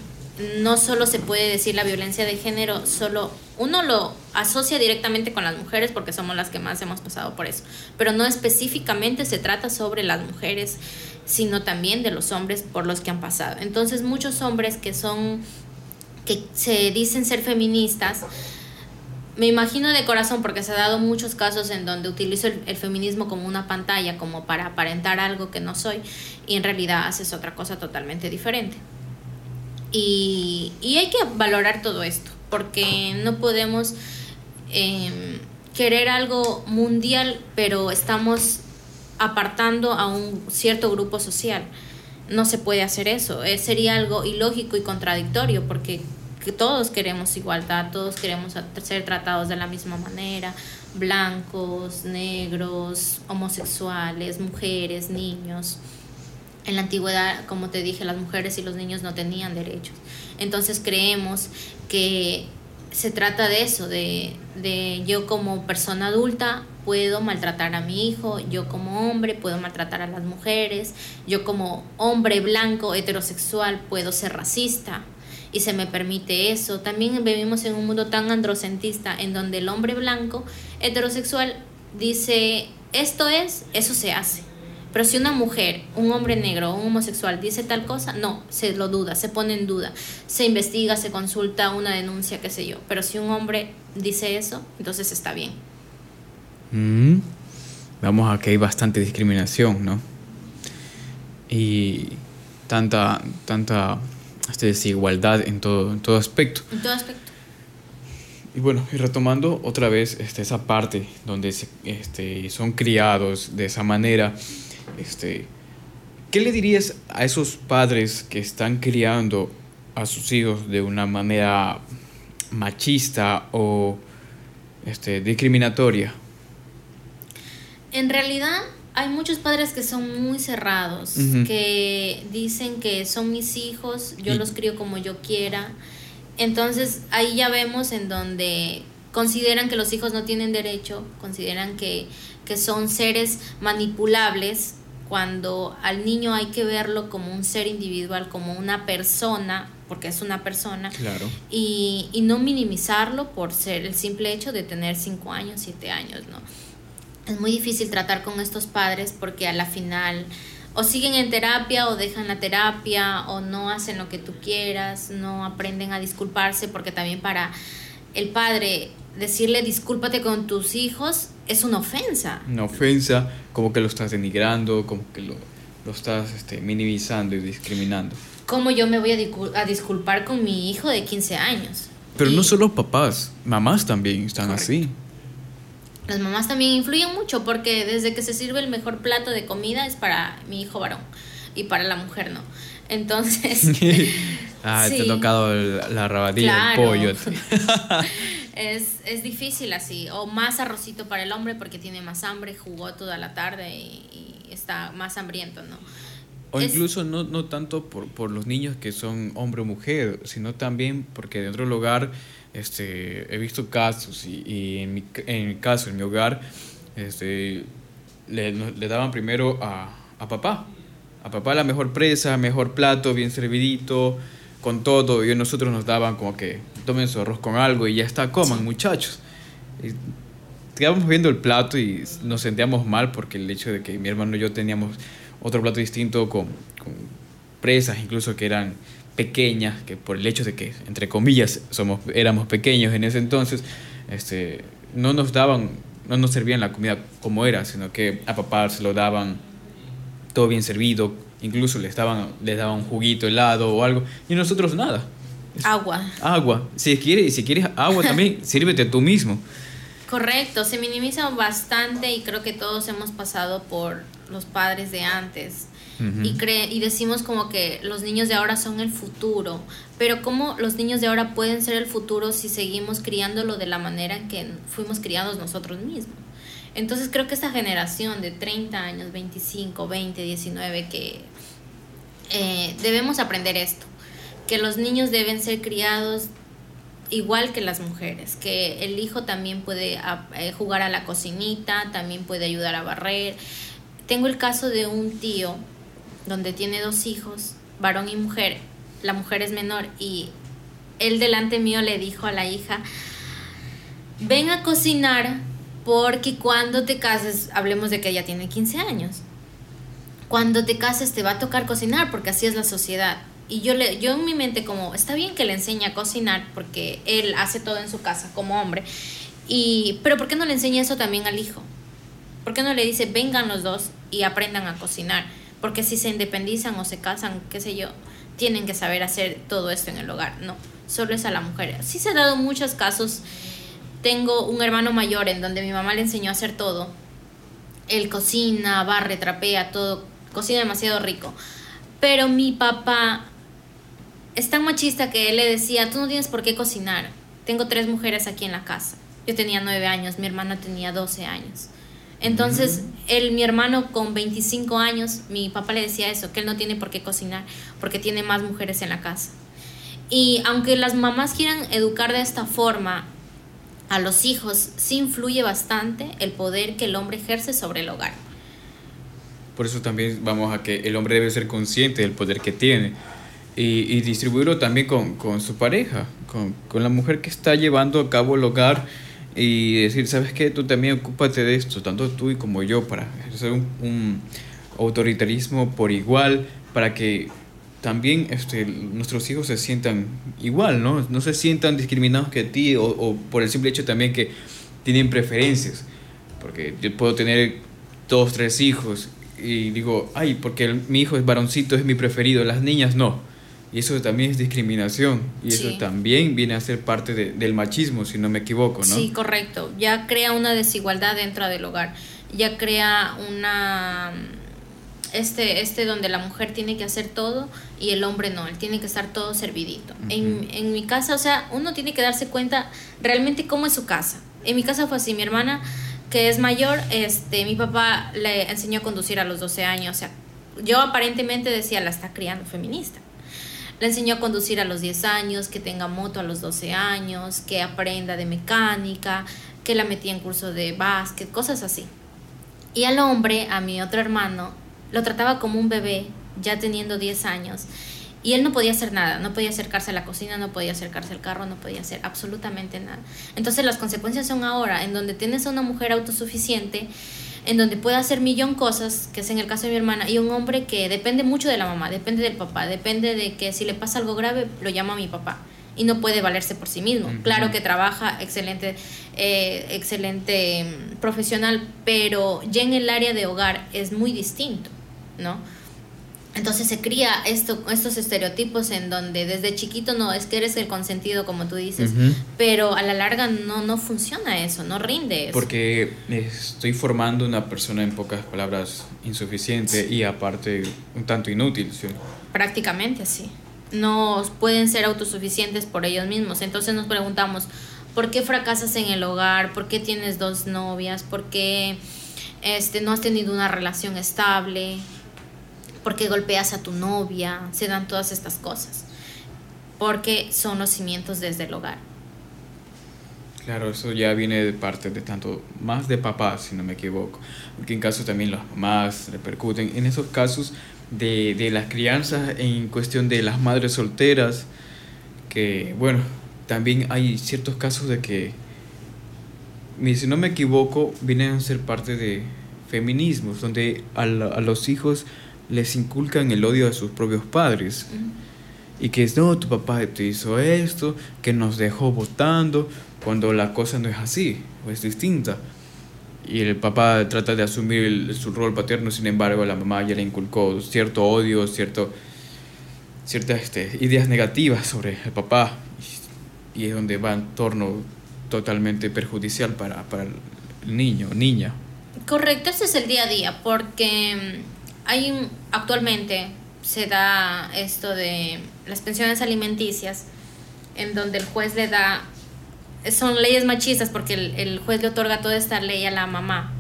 no solo se puede decir la violencia de género, solo uno lo asocia directamente con las mujeres porque somos las que más hemos pasado por eso, pero no específicamente se trata sobre las mujeres, sino también de los hombres por los que han pasado. Entonces, muchos hombres que son que se dicen ser feministas, me imagino de corazón porque se ha dado muchos casos en donde utilizo el, feminismo como una pantalla, como para aparentar algo que no soy, y en realidad haces otra cosa totalmente diferente. Y, hay que valorar todo esto, porque no podemos em, querer algo mundial, pero estamos apartando a un cierto grupo social. No se puede hacer eso. Eh, sería algo ilógico y contradictorio, porque que todos queremos igualdad, todos queremos ser tratados de la misma manera, blancos, negros, homosexuales, mujeres, niños. En la antigüedad, como te dije, las mujeres y los niños no tenían derechos. Entonces creemos que se trata de eso, de yo como persona adulta puedo maltratar a mi hijo, yo como hombre puedo maltratar a las mujeres, yo como hombre blanco heterosexual puedo ser racista, y se me permite eso. También vivimos en un mundo tan androcentista en donde el hombre blanco heterosexual dice esto es, eso se hace. Pero si una mujer, un hombre negro un homosexual dice tal cosa, no, se lo duda, se pone en duda, se investiga, se consulta una denuncia, qué sé yo. Pero si un hombre dice eso, entonces está bien. Mm. Vamos a que hay bastante discriminación, ¿no? Y tanta, tanta esta desigualdad en todo, en todo aspecto. En todo aspecto. Y bueno, y retomando otra vez este, esa parte donde se, este, son criados de esa manera, este, ¿qué le dirías a esos padres que están criando a sus hijos de una manera machista o este, discriminatoria? En realidad, hay muchos padres que son muy cerrados, que dicen que son mis hijos, yo los crío como yo quiera. Entonces ahí ya vemos en donde consideran que los hijos no tienen derecho, consideran que, que son seres manipulables, cuando al niño hay que verlo como un ser individual, como una persona, porque es una persona, claro. y, y no minimizarlo por ser el simple hecho de tener cinco años, siete años, ¿no? Es muy difícil tratar con estos padres porque a la final o siguen en terapia o dejan la terapia o no hacen lo que tú quieras, no aprenden a disculparse porque también para el padre decirle discúlpate con tus hijos es una ofensa. Una ofensa, como que lo estás denigrando, como que lo, lo estás este, minimizando y discriminando. ¿Cómo yo me voy a, disculpar con mi hijo de 15 años? Pero no solo papás, mamás también están así. Las mamás también influyen mucho porque desde que se sirve el mejor plato de comida es para mi hijo varón y para la mujer no. Entonces... ah, te ha tocado la rabadilla, el pollo. es, es difícil así. O más arrocito para el hombre porque tiene más hambre, jugó toda la tarde y, está más hambriento, ¿no? O incluso no, no tanto por, por los niños que son hombre o mujer, sino también porque dentro del hogar este, he visto casos y, en, mi, en, caso, en mi hogar, este, le, le daban primero a, a, papá. A papá la mejor presa, mejor plato, bien servidito, con todo. Y a nosotros nos daban como que tomen su arroz con algo y ya está, coman muchachos. Y quedábamos viendo el plato y nos sentíamos mal porque el hecho de que mi hermano y yo teníamos otro plato distinto con, con presas, incluso que eran pequeñas, que por el hecho de que, entre comillas, somos, éramos pequeños en ese entonces, este, no nos daban, no nos servían la comida como era, sino que a papá se lo daban todo bien servido, incluso les daban, les daban un juguito helado o algo, y nosotros nada. Agua. Agua. Si quieres, si quieres agua también, sírvete tú mismo. Correcto, se minimiza bastante y creo que todos hemos pasado por los padres de antes. Y, cre y decimos como que los niños de ahora son el futuro, pero ¿cómo los niños de ahora pueden ser el futuro si seguimos criándolo de la manera en que fuimos criados nosotros mismos? Entonces creo que esta generación de 30 años, 25, 20, 19, que eh, debemos aprender esto, que los niños deben ser criados igual que las mujeres, que el hijo también puede eh, jugar a la cocinita, también puede ayudar a barrer. Tengo el caso de un tío donde tiene dos hijos, varón y mujer. La mujer es menor y él delante mío le dijo a la hija, ven a cocinar porque cuando te cases, hablemos de que ella tiene 15 años, cuando te cases te va a tocar cocinar porque así es la sociedad. Y yo, le, yo en mi mente como, está bien que le enseñe a cocinar porque él hace todo en su casa como hombre, y, pero ¿por qué no le enseña eso también al hijo? ¿Por qué no le dice, vengan los dos y aprendan a cocinar? Porque si se independizan o se casan, qué sé yo, tienen que saber hacer todo esto en el hogar. No, solo es a la mujer. Sí se han dado muchos casos tengo un hermano mayor en donde mi mamá le enseñó a hacer todo. Él cocina, barre, trapea, todo. Cocina demasiado rico. Pero mi papá es tan machista que él le decía, tú no tienes por qué cocinar. Tengo tres mujeres aquí en la casa. Yo tenía nueve años, mi hermano tenía doce años. Entonces, él, mi hermano con 25 años, mi papá le decía eso, que él no tiene por qué cocinar, porque tiene más mujeres en la casa. Y aunque las mamás quieran educar de esta forma, a los hijos sí influye bastante el poder que el hombre ejerce sobre el hogar. Por eso también vamos a que el hombre debe ser consciente del poder que tiene y, distribuirlo también con, su pareja, con, la mujer que está llevando a cabo el hogar y decir, ¿sabes qué? Tú también ocúpate de esto, tanto tú y como yo, para ejercer un autoritarismo por igual, para que también este, nuestros hijos se sientan igual, ¿no? No se sientan discriminados que a ti o, por el simple hecho también que tienen preferencias. Porque yo puedo tener dos, tres hijos y digo, ay, porque mi hijo es varoncito, es mi preferido, las niñas no. Y eso también es discriminación. Y eso también viene a ser parte del machismo, si no me equivoco, ¿no? Sí, correcto. Ya crea una desigualdad dentro del hogar. Ya crea una este, este donde la mujer tiene que hacer todo y el hombre no, él tiene que estar todo servidito. en, en, mi casa, o sea, uno tiene que darse cuenta realmente cómo es su casa. En mi casa fue así, mi hermana, que es mayor, este, mi papá le enseñó a conducir a los 12 años, o sea, yo aparentemente decía, la está criando feminista. Le enseñó a conducir a los 10 años, que tenga moto a los 12 años, que aprenda de mecánica, que la metía en curso de básquet, cosas así. Y al hombre, a mi otro hermano, lo trataba como un bebé, ya teniendo 10 años. Y él no podía hacer nada, no podía acercarse a la cocina, no podía acercarse al carro, no podía hacer absolutamente nada. Entonces las consecuencias son ahora, en donde tienes a una mujer autosuficiente, en donde puede hacer millón cosas, que es en el caso de mi hermana, y un hombre que depende mucho de la mamá, depende del papá, depende de que si le pasa algo grave, lo llama a mi papá y no puede valerse por sí mismo. Claro que trabaja excelente, eh, excelente mm, profesional, pero ya en el área de hogar es muy distinto. ¿no? Entonces se cría esto, estos estereotipos en donde desde chiquito no es que eres el consentido como tú dices, pero a la larga no, no funciona eso, no rinde eso. Porque estoy formando una persona en pocas palabras insuficiente y aparte un tanto inútil. Prácticamente sí. No pueden ser autosuficientes por ellos mismos. Entonces nos preguntamos, ¿por qué fracasas en el hogar? ¿Por qué tienes dos novias? ¿Por qué este, no has tenido una relación estable? Porque golpeas a tu novia, se dan todas estas cosas, porque son los cimientos desde el hogar. Claro, eso ya viene de parte de tanto, más de papás, si no me equivoco, porque en caso también las mamás repercuten. En esos casos de, de las crianzas, en cuestión de las madres solteras, que bueno, también hay ciertos casos de que, si no me equivoco, vienen a ser parte de feminismos, donde a, a los hijos les inculcan el odio a sus propios padres. Y que es, no, tu papá te hizo esto, que nos dejó votando, cuando la cosa no es así, o es distinta. Y el papá trata de asumir su rol paterno, sin embargo, la mamá ya le inculcó cierto odio, cierto ciertas este, ideas negativas sobre el papá y, es donde va en torno totalmente perjudicial para, para el niño, niña. Correcto, ese es el día a día, porque hay actualmente se da esto de las pensiones alimenticias, en donde el juez le da, son leyes machistas porque el, el juez le otorga toda esta ley a la mamá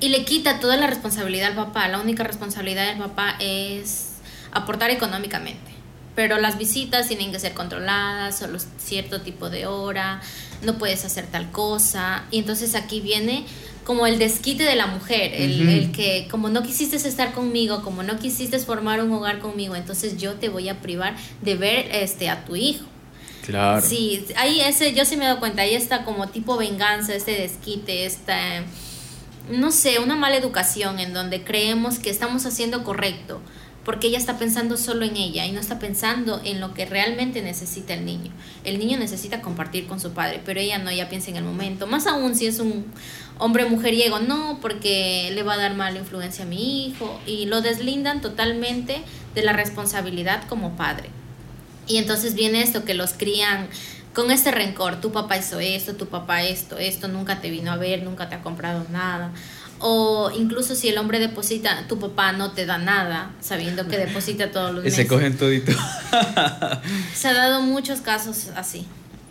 y le quita toda la responsabilidad al papá. La única responsabilidad del papá es aportar económicamente. Pero las visitas tienen que ser controladas, solo cierto tipo de hora, no puedes hacer tal cosa. Y entonces aquí viene como el desquite de la mujer, el, el, que como no quisiste estar conmigo, como no quisiste formar un hogar conmigo, entonces yo te voy a privar de ver este a tu hijo. Claro. Sí, ahí ese yo sí me he dado cuenta, ahí está como tipo venganza, este desquite, esta no sé, una mala educación en donde creemos que estamos haciendo correcto, porque ella está pensando solo en ella y no está pensando en lo que realmente necesita el niño. El niño necesita compartir con su padre, pero ella no, ella piensa en el momento. Más aún si es un hombre mujeriego, no, porque le va a dar mala influencia a mi hijo y lo deslindan totalmente de la responsabilidad como padre. Y entonces viene esto que los crían con este rencor, tu papá hizo esto, tu papá esto, esto, nunca te vino a ver, nunca te ha comprado nada. O incluso si el hombre deposita, tu papá no te da nada, sabiendo que deposita todos los meses. Y se cogen todito. se ha dado muchos casos así.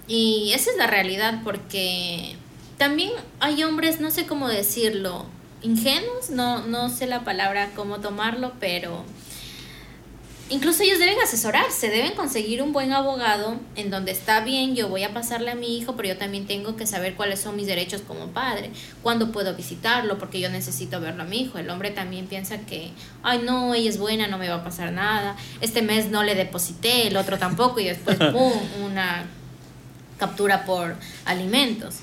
Y esa es la realidad porque también hay hombres, no sé cómo decirlo, ingenuos, no, no sé la palabra cómo tomarlo, pero Incluso ellos deben asesorarse, deben conseguir un buen abogado en donde está bien, yo voy a pasarle a mi hijo, pero yo también tengo que saber cuáles son mis derechos como padre, cuándo puedo visitarlo, porque yo necesito verlo a mi hijo. El hombre también piensa que, ay no, ella es buena, no me va a pasar nada, este mes no le deposité, el otro tampoco, y después, ¡pum!, una captura por alimentos.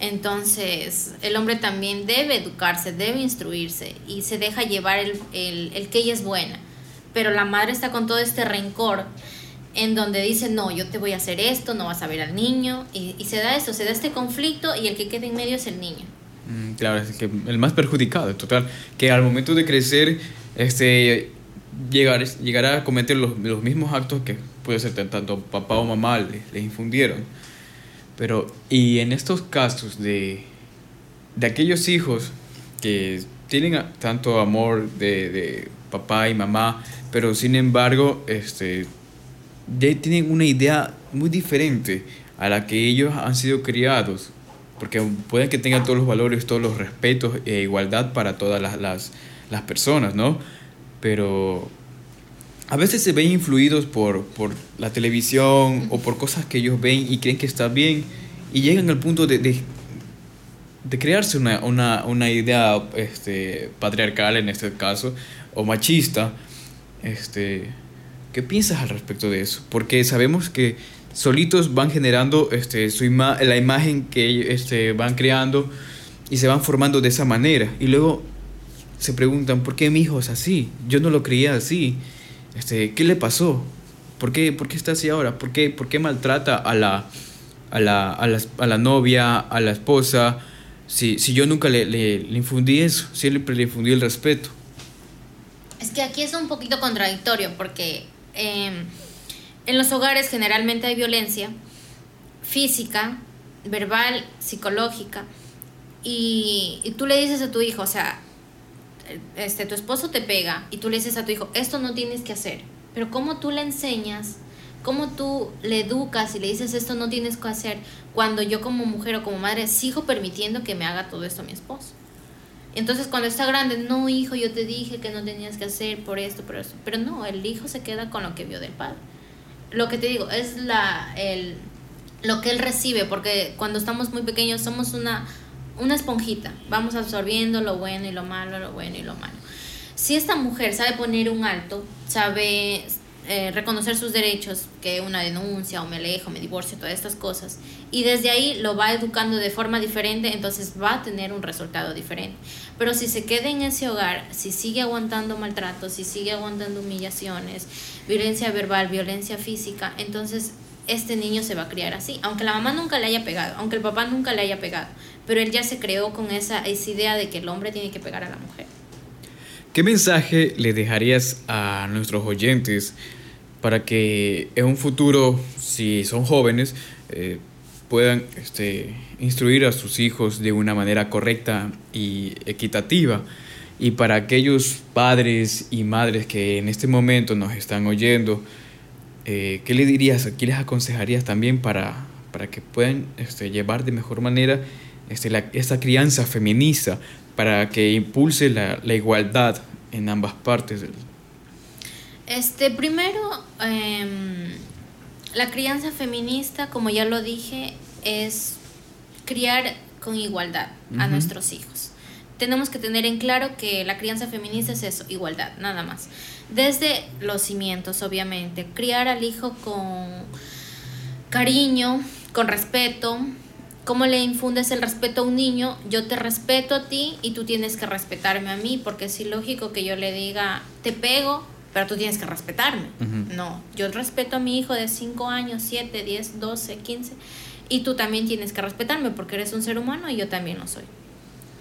Entonces, el hombre también debe educarse, debe instruirse y se deja llevar el, el, el que ella es buena pero la madre está con todo este rencor en donde dice, no, yo te voy a hacer esto, no vas a ver al niño, y, se da esto, se da este conflicto y el que queda en medio es el niño. Mm, claro, es que el más perjudicado, total, que al momento de crecer, este, llegar, llegará a cometer los, los mismos actos que puede ser tanto papá o mamá le, le infundieron. Pero, y en estos casos de, de aquellos hijos que tienen tanto amor de papá y mamá, pero sin embargo, este, ya tienen una idea muy diferente a la que ellos han sido criados, porque pueden que tengan todos los valores, todos los respetos e igualdad para todas las, las, las personas, ¿no? Pero a veces se ven influidos por, por la televisión o por cosas que ellos ven y creen que está bien y llegan al punto de, de, de crearse una, una, una idea este, patriarcal en este caso o machista este, ¿Qué piensas al respecto de eso? Porque sabemos que solitos van generando este, su la imagen que este, van creando y se van formando de esa manera. Y luego se preguntan, ¿por qué mi hijo es así? Yo no lo creía así. Este, ¿Qué le pasó? ¿Por qué, ¿Por qué está así ahora? ¿Por qué, por qué maltrata a la, a, la, a, a la novia, a la esposa? Si, si yo nunca le, le, le infundí eso, siempre le infundí el respeto. Es que aquí es un poquito contradictorio porque em, en los hogares generalmente hay violencia física, verbal, psicológica. Y, tú le dices a tu hijo, o sea, este, tu esposo te pega y tú le dices a tu hijo, esto no tienes que hacer. Pero ¿cómo tú le enseñas? ¿Cómo tú le educas y le dices esto no tienes que hacer cuando yo como mujer o como madre sigo permitiendo que me haga todo esto mi esposo? Entonces cuando está grande, no hijo, yo te dije que no tenías que hacer por esto, por eso. Pero no, el hijo se queda con lo que vio del padre. Lo que te digo, es la, el, lo que él recibe, porque cuando estamos muy pequeños somos una, una esponjita, vamos absorbiendo lo bueno y lo malo, lo bueno y lo malo. Si esta mujer sabe poner un alto, sabe eh, reconocer sus derechos, que una denuncia o me alejo, me divorcio, todas estas cosas, y desde ahí lo va educando de forma diferente, entonces va a tener un resultado diferente. Pero si se queda en ese hogar, si sigue aguantando maltratos, si sigue aguantando humillaciones, violencia verbal, violencia física, entonces este niño se va a criar así, aunque la mamá nunca le haya pegado, aunque el papá nunca le haya pegado, pero él ya se creó con esa, esa idea de que el hombre tiene que pegar a la mujer. ¿Qué mensaje le dejarías a nuestros oyentes para que en un futuro, si son jóvenes, eh, puedan este, instruir a sus hijos de una manera correcta y equitativa? Y para aquellos padres y madres que en este momento nos están oyendo, eh, ¿qué le dirías, qué les aconsejarías también para, para que puedan este, llevar de mejor manera este, la, esta crianza feminista, para que impulse la, la igualdad en ambas partes? Este, primero, em, la crianza feminista, como ya lo dije, es criar con igualdad a nuestros hijos. Tenemos que tener en claro que la crianza feminista es eso, igualdad, nada más. Desde los cimientos, obviamente. Criar al hijo con cariño, con respeto. ¿Cómo le infundes el respeto a un niño? Yo te respeto a ti y tú tienes que respetarme a mí, porque es ilógico que yo le diga, te pego, pero tú tienes que respetarme. No, yo respeto a mi hijo de 5 años, 7, 10, 12, 15, y tú también tienes que respetarme porque eres un ser humano y yo también lo soy.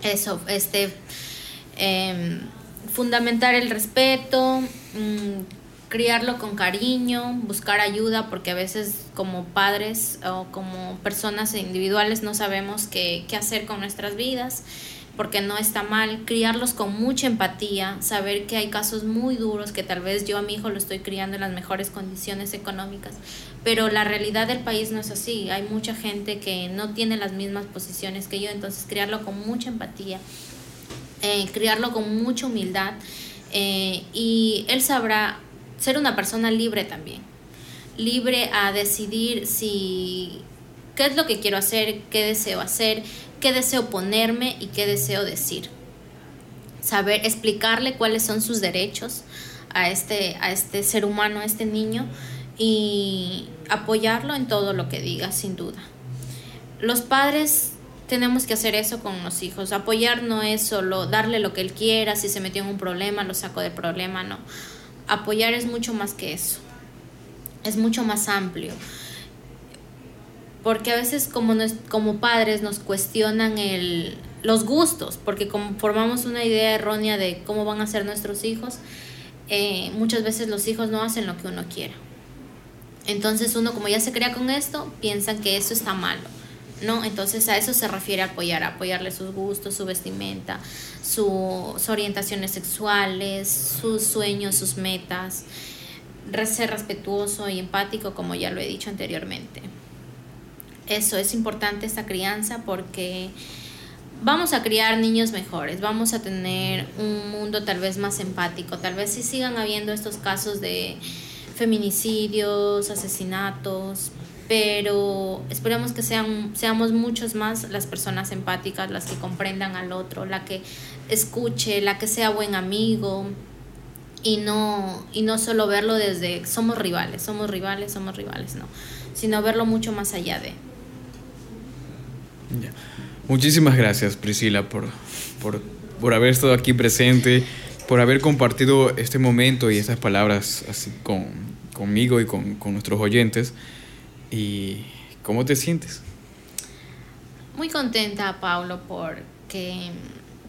Eso, este... Eh, fundamentar el respeto, mm, criarlo con cariño, buscar ayuda, porque a veces como padres o como personas individuales no sabemos qué, qué hacer con nuestras vidas, porque no está mal, criarlos con mucha empatía, saber que hay casos muy duros, que tal vez yo a mi hijo lo estoy criando en las mejores condiciones económicas, pero la realidad del país no es así, hay mucha gente que no tiene las mismas posiciones que yo, entonces criarlo con mucha empatía, eh, criarlo con mucha humildad eh, y él sabrá ser una persona libre también, libre a decidir si qué es lo que quiero hacer, qué deseo hacer, qué deseo ponerme y qué deseo decir. Saber explicarle cuáles son sus derechos a este, a este ser humano, a este niño, y apoyarlo en todo lo que diga, sin duda. Los padres tenemos que hacer eso con los hijos. Apoyar no es solo darle lo que él quiera, si se metió en un problema, lo saco del problema, no. Apoyar es mucho más que eso. Es mucho más amplio. Porque a veces como, como padres nos cuestionan el, los gustos, porque como formamos una idea errónea de cómo van a ser nuestros hijos, eh, muchas veces los hijos no hacen lo que uno quiere. Entonces uno como ya se crea con esto, piensan que eso está malo ¿no? Entonces a eso se refiere apoyar, apoyarle sus gustos, su vestimenta, sus orientaciones sexuales, sus sueños, sus metas, ser respetuoso y empático, como ya lo he dicho anteriormente. Eso es importante esta crianza porque vamos a criar niños mejores, vamos a tener un mundo tal vez más empático, tal vez si sigan habiendo estos casos de feminicidios, asesinatos, pero esperamos que sean, seamos muchos más las personas empáticas, las que comprendan al otro, la que escuche, la que sea buen amigo y no, y no solo verlo desde somos rivales, somos rivales, somos rivales, no, sino verlo mucho más allá de. Muchísimas gracias Priscila por, por, haber estado aquí presente, por haber compartido este momento y estas palabras así con, conmigo y con, con nuestros oyentes. ¿Y cómo te sientes? Muy contenta, Pablo, porque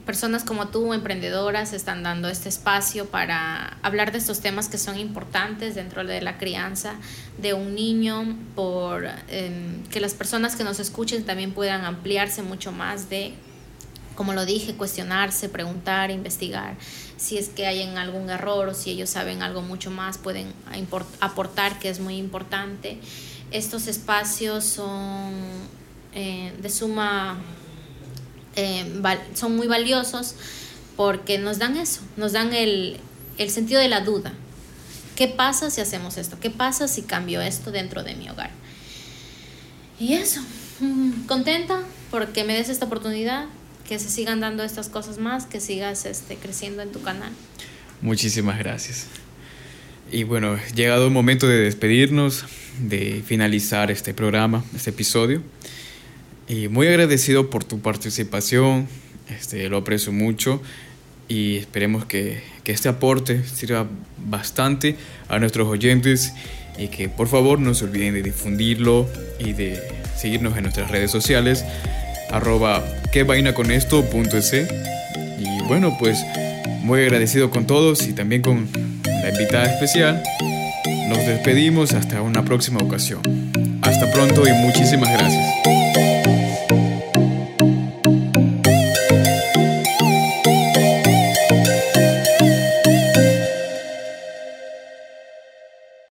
personas como tú, emprendedoras, están dando este espacio para hablar de estos temas que son importantes dentro de la crianza de un niño, por em, que las personas que nos escuchen también puedan ampliarse mucho más de, como lo dije, cuestionarse, preguntar, investigar si es que hay en algún error o si ellos saben algo mucho más, pueden aportar, que es muy importante estos espacios son eh, de suma, eh, son muy valiosos porque nos dan eso, nos dan el, el sentido de la duda. ¿Qué pasa si hacemos esto? ¿Qué pasa si cambio esto dentro de mi hogar? Y eso, mm, contenta porque me des esta oportunidad, que se sigan dando estas cosas más, que sigas este, creciendo en tu canal. Muchísimas gracias. Y bueno, llegado el momento de despedirnos, de finalizar este programa, este episodio. Y muy agradecido por tu participación, este, lo aprecio mucho y esperemos que, que este aporte sirva bastante a nuestros oyentes y que por favor no se olviden de difundirlo y de seguirnos en nuestras redes sociales arroba que punto y bueno pues muy agradecido con todos y también con la invitada especial. Nos despedimos hasta una próxima ocasión. Hasta pronto y muchísimas gracias.